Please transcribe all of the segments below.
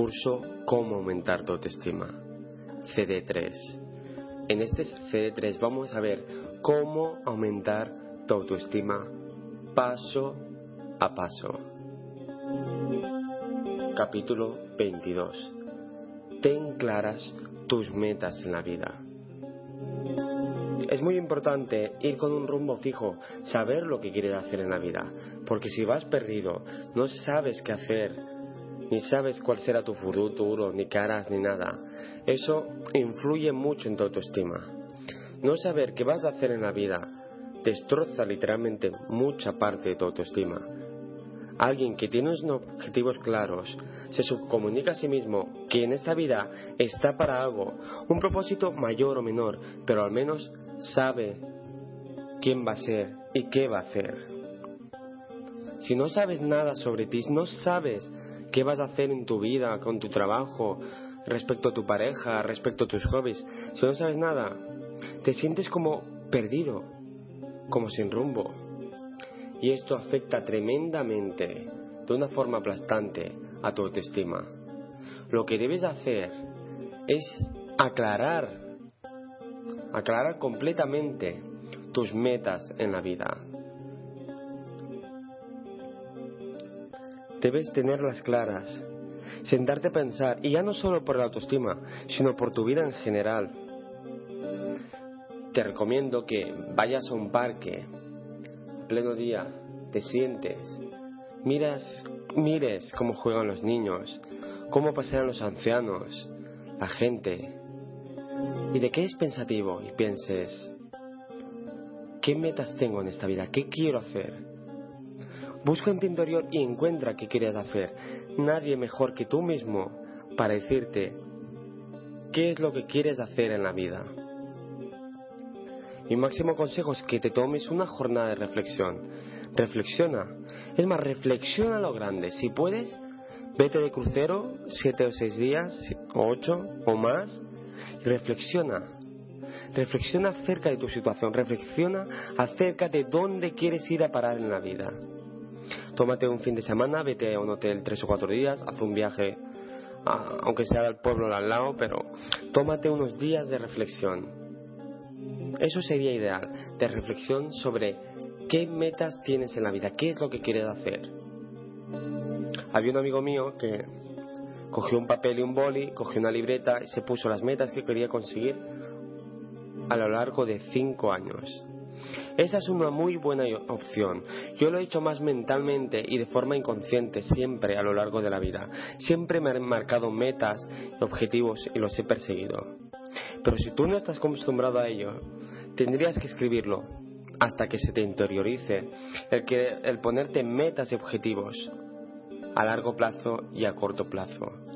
curso Cómo aumentar tu autoestima, CD3. En este CD3 vamos a ver cómo aumentar tu autoestima paso a paso. Capítulo 22. Ten claras tus metas en la vida. Es muy importante ir con un rumbo fijo, saber lo que quieres hacer en la vida, porque si vas perdido, no sabes qué hacer, ni sabes cuál será tu futuro, ni caras, ni nada. Eso influye mucho en tu autoestima. No saber qué vas a hacer en la vida destroza literalmente mucha parte de tu autoestima. Alguien que tiene unos objetivos claros se subcomunica a sí mismo que en esta vida está para algo, un propósito mayor o menor, pero al menos sabe quién va a ser y qué va a hacer. Si no sabes nada sobre ti, no sabes qué vas a hacer en tu vida, con tu trabajo, respecto a tu pareja, respecto a tus hobbies, si no sabes nada, te sientes como perdido, como sin rumbo. Y esto afecta tremendamente, de una forma aplastante, a tu autoestima. Lo que debes hacer es aclarar, aclarar completamente tus metas en la vida. Debes tenerlas claras, sentarte a pensar, y ya no solo por la autoestima, sino por tu vida en general. Te recomiendo que vayas a un parque, pleno día, te sientes, miras, mires cómo juegan los niños, cómo pasean los ancianos, la gente, y de qué es pensativo y pienses, ¿qué metas tengo en esta vida? ¿Qué quiero hacer? Busca en tu interior y encuentra qué quieres hacer. Nadie mejor que tú mismo para decirte qué es lo que quieres hacer en la vida. Mi máximo consejo es que te tomes una jornada de reflexión. Reflexiona. Es más, reflexiona lo grande. Si puedes, vete de crucero siete o seis días, o ocho o más, y reflexiona. Reflexiona acerca de tu situación. Reflexiona acerca de dónde quieres ir a parar en la vida. Tómate un fin de semana, vete a un hotel tres o cuatro días, haz un viaje, aunque sea al pueblo al lado, pero tómate unos días de reflexión. Eso sería ideal, de reflexión sobre qué metas tienes en la vida, qué es lo que quieres hacer. Había un amigo mío que cogió un papel y un boli, cogió una libreta y se puso las metas que quería conseguir a lo largo de cinco años. Esa es una muy buena opción. Yo lo he hecho más mentalmente y de forma inconsciente siempre a lo largo de la vida. Siempre me han marcado metas, objetivos y los he perseguido. Pero si tú no estás acostumbrado a ello, tendrías que escribirlo hasta que se te interiorice el, que, el ponerte metas y objetivos a largo plazo y a corto plazo.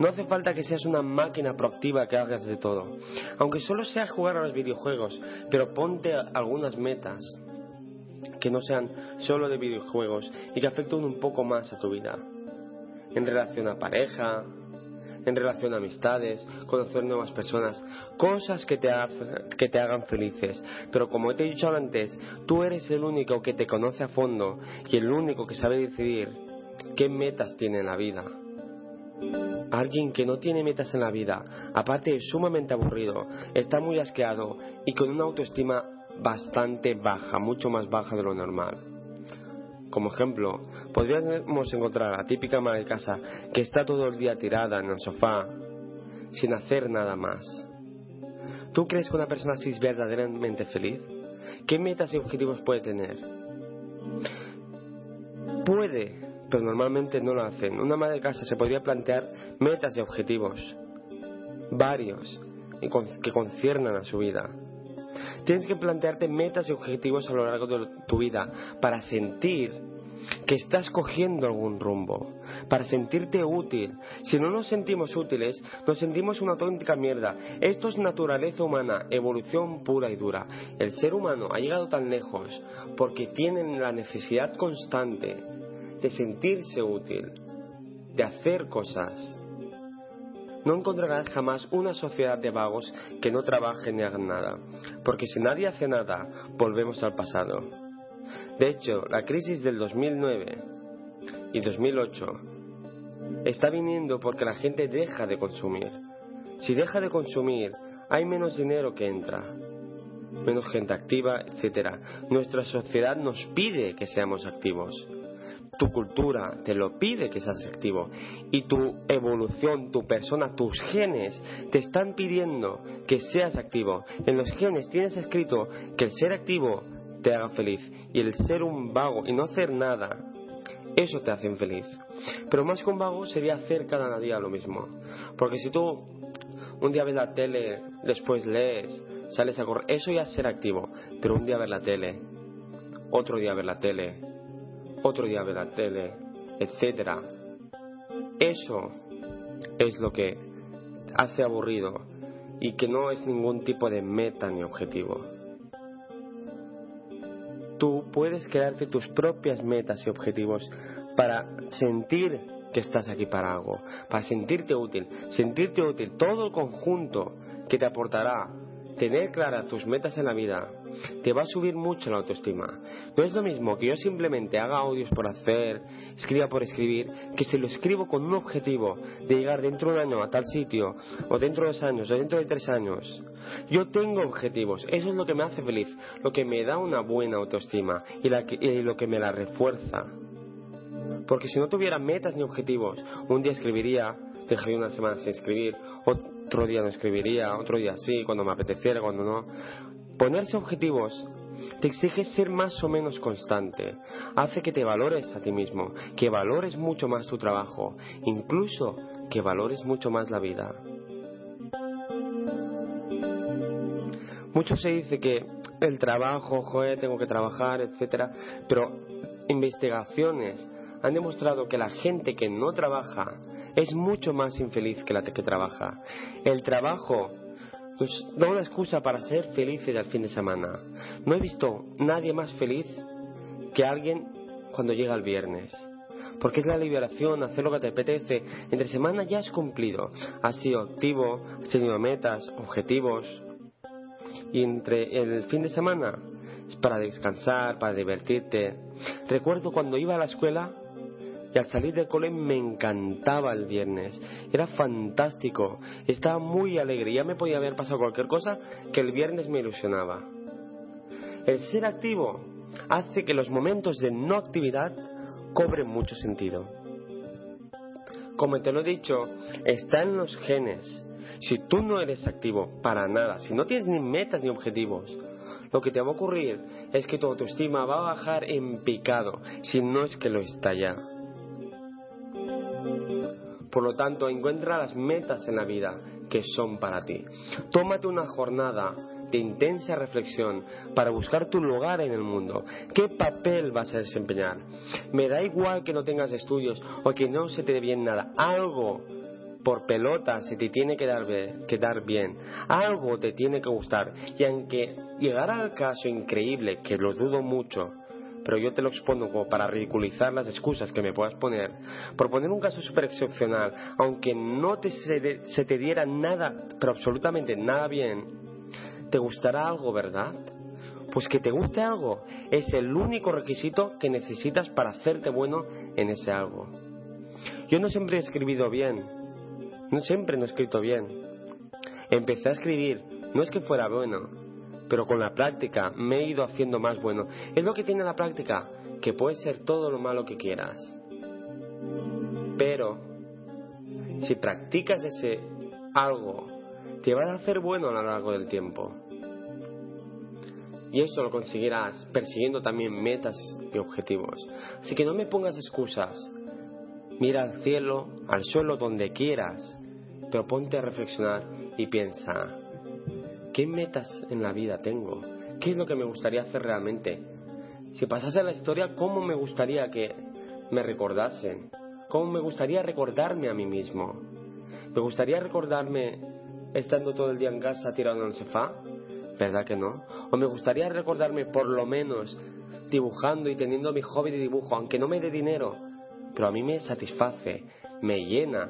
No hace falta que seas una máquina proactiva que hagas de todo. Aunque solo sea jugar a los videojuegos, pero ponte algunas metas que no sean solo de videojuegos y que afecten un poco más a tu vida. En relación a pareja, en relación a amistades, conocer nuevas personas, cosas que te, que te hagan felices. Pero como te he dicho antes, tú eres el único que te conoce a fondo y el único que sabe decidir qué metas tiene en la vida. Alguien que no tiene metas en la vida, aparte es sumamente aburrido, está muy asqueado y con una autoestima bastante baja, mucho más baja de lo normal. Como ejemplo, podríamos encontrar a la típica ama de casa que está todo el día tirada en el sofá, sin hacer nada más. ¿Tú crees que una persona así es verdaderamente feliz? ¿Qué metas y objetivos puede tener? Puede pero normalmente no lo hacen. Una madre de casa se podría plantear metas y objetivos, varios, que conciernan a su vida. Tienes que plantearte metas y objetivos a lo largo de tu vida para sentir que estás cogiendo algún rumbo, para sentirte útil. Si no nos sentimos útiles, nos sentimos una auténtica mierda. Esto es naturaleza humana, evolución pura y dura. El ser humano ha llegado tan lejos porque tienen la necesidad constante de sentirse útil, de hacer cosas. No encontrarás jamás una sociedad de vagos que no trabajen ni hagan nada, porque si nadie hace nada, volvemos al pasado. De hecho, la crisis del 2009 y 2008 está viniendo porque la gente deja de consumir. Si deja de consumir, hay menos dinero que entra, menos gente activa, etc. Nuestra sociedad nos pide que seamos activos. Tu cultura te lo pide que seas activo. Y tu evolución, tu persona, tus genes te están pidiendo que seas activo. En los genes tienes escrito que el ser activo te haga feliz. Y el ser un vago y no hacer nada, eso te hace feliz. Pero más que un vago sería hacer cada día lo mismo. Porque si tú un día ves la tele, después lees, sales a correr, eso ya es ser activo. Pero un día ver la tele, otro día ver la tele, otro día ver la tele, etcétera. Eso es lo que hace aburrido y que no es ningún tipo de meta ni objetivo. Tú puedes crearte tus propias metas y objetivos para sentir que estás aquí para algo, para sentirte útil, sentirte útil, todo el conjunto que te aportará tener claras tus metas en la vida te va a subir mucho la autoestima. No es lo mismo que yo simplemente haga audios por hacer, escriba por escribir, que si lo escribo con un objetivo de llegar dentro de un año a tal sitio, o dentro de dos años, o dentro de tres años. Yo tengo objetivos, eso es lo que me hace feliz, lo que me da una buena autoestima y, y lo que me la refuerza. Porque si no tuviera metas ni objetivos, un día escribiría, dejaría una semana sin escribir, otro día no escribiría, otro día sí, cuando me apeteciera, cuando no. Ponerse objetivos te exige ser más o menos constante, hace que te valores a ti mismo, que valores mucho más tu trabajo, incluso que valores mucho más la vida. Mucho se dice que el trabajo, joder, tengo que trabajar, etcétera, pero investigaciones han demostrado que la gente que no trabaja es mucho más infeliz que la que trabaja. El trabajo pues, da una excusa para ser felices al fin de semana. No he visto nadie más feliz que alguien cuando llega el viernes. Porque es la liberación, hacer lo que te apetece. Entre semana ya has cumplido. Has sido activo, has tenido metas, objetivos. Y entre el fin de semana es para descansar, para divertirte. Recuerdo cuando iba a la escuela, y al salir del cole me encantaba el viernes. Era fantástico. Estaba muy alegre. Ya me podía haber pasado cualquier cosa que el viernes me ilusionaba. El ser activo hace que los momentos de no actividad cobren mucho sentido. Como te lo he dicho, está en los genes. Si tú no eres activo para nada, si no tienes ni metas ni objetivos, lo que te va a ocurrir es que tu autoestima va a bajar en picado, si no es que lo está ya. Por lo tanto, encuentra las metas en la vida que son para ti. Tómate una jornada de intensa reflexión para buscar tu lugar en el mundo. ¿Qué papel vas a desempeñar? Me da igual que no tengas estudios o que no se te dé bien nada. Algo por pelota se te tiene que dar, que dar bien. Algo te tiene que gustar. Y aunque llegara al caso increíble, que lo dudo mucho, pero yo te lo expongo como para ridiculizar las excusas que me puedas poner. Por poner un caso súper excepcional, aunque no te se, te diera nada, pero absolutamente nada bien, te gustará algo, ¿verdad? Pues que te guste algo es el único requisito que necesitas para hacerte bueno en ese algo. Yo no siempre he escribido bien, no siempre no he escrito bien. Empecé a escribir, no es que fuera bueno, pero con la práctica me he ido haciendo más bueno. Es lo que tiene la práctica, que puede ser todo lo malo que quieras. Pero si practicas ese algo, te va a hacer bueno a lo largo del tiempo. Y eso lo conseguirás persiguiendo también metas y objetivos. Así que no me pongas excusas. Mira al cielo, al suelo, donde quieras, pero ponte a reflexionar y piensa, ¿Qué metas en la vida tengo? ¿Qué es lo que me gustaría hacer realmente? Si pasase la historia, ¿cómo me gustaría que me recordasen? ¿Cómo me gustaría recordarme a mí mismo? ¿Me gustaría recordarme estando todo el día en casa tirado en el sofá? ¿Verdad que no? ¿O me gustaría recordarme por lo menos dibujando y teniendo mi hobby de dibujo, aunque no me dé dinero, pero a mí me satisface, me llena?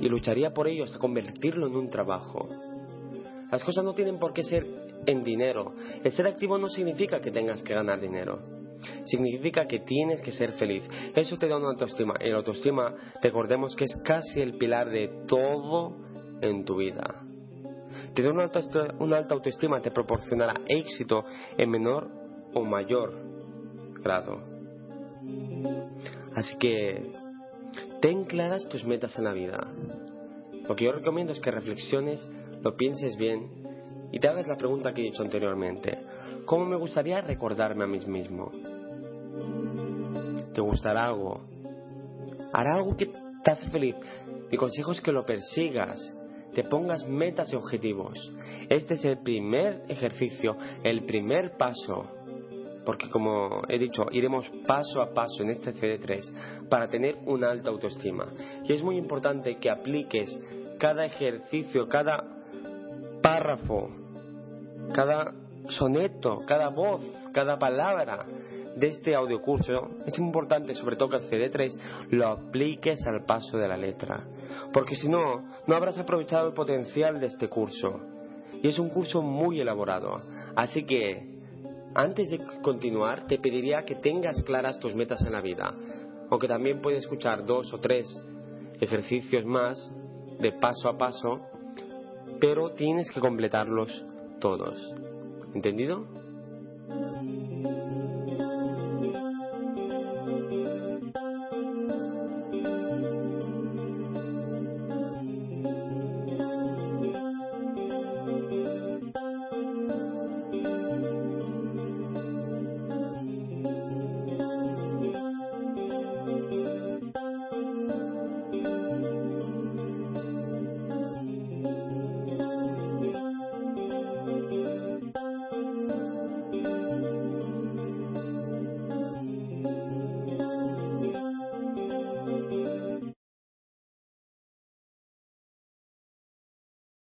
Y lucharía por ello hasta convertirlo en un trabajo. Las cosas no tienen por qué ser en dinero. El ser activo no significa que tengas que ganar dinero. significa que tienes que ser feliz. Eso te da una autoestima. Y la autoestima, recordemos que es casi el pilar de todo en tu vida. Tener una alta, una alta autoestima te proporcionará éxito en menor o mayor grado. Así que ten claras tus metas en la vida. Lo que yo recomiendo es que reflexiones, lo pienses bien y te hagas la pregunta que he dicho anteriormente. ¿Cómo me gustaría recordarme a mí mismo? ¿Te gustará algo? ¿Hará algo que te hace feliz? Mi consejo es que lo persigas, te pongas metas y objetivos. Este es el primer ejercicio, el primer paso, porque como he dicho, iremos paso a paso en este CD3 para tener una alta autoestima. Y es muy importante que apliques cada ejercicio, cada párrafo, cada soneto, cada voz, cada palabra de este audiocurso, es importante sobre todo que el CD3 lo apliques al paso de la letra, porque si no, no habrás aprovechado el potencial de este curso. Y es un curso muy elaborado, así que antes de continuar te pediría que tengas claras tus metas en la vida, aunque también puedes escuchar dos o tres ejercicios más de paso a paso, pero tienes que completarlos todos. ¿Entendido?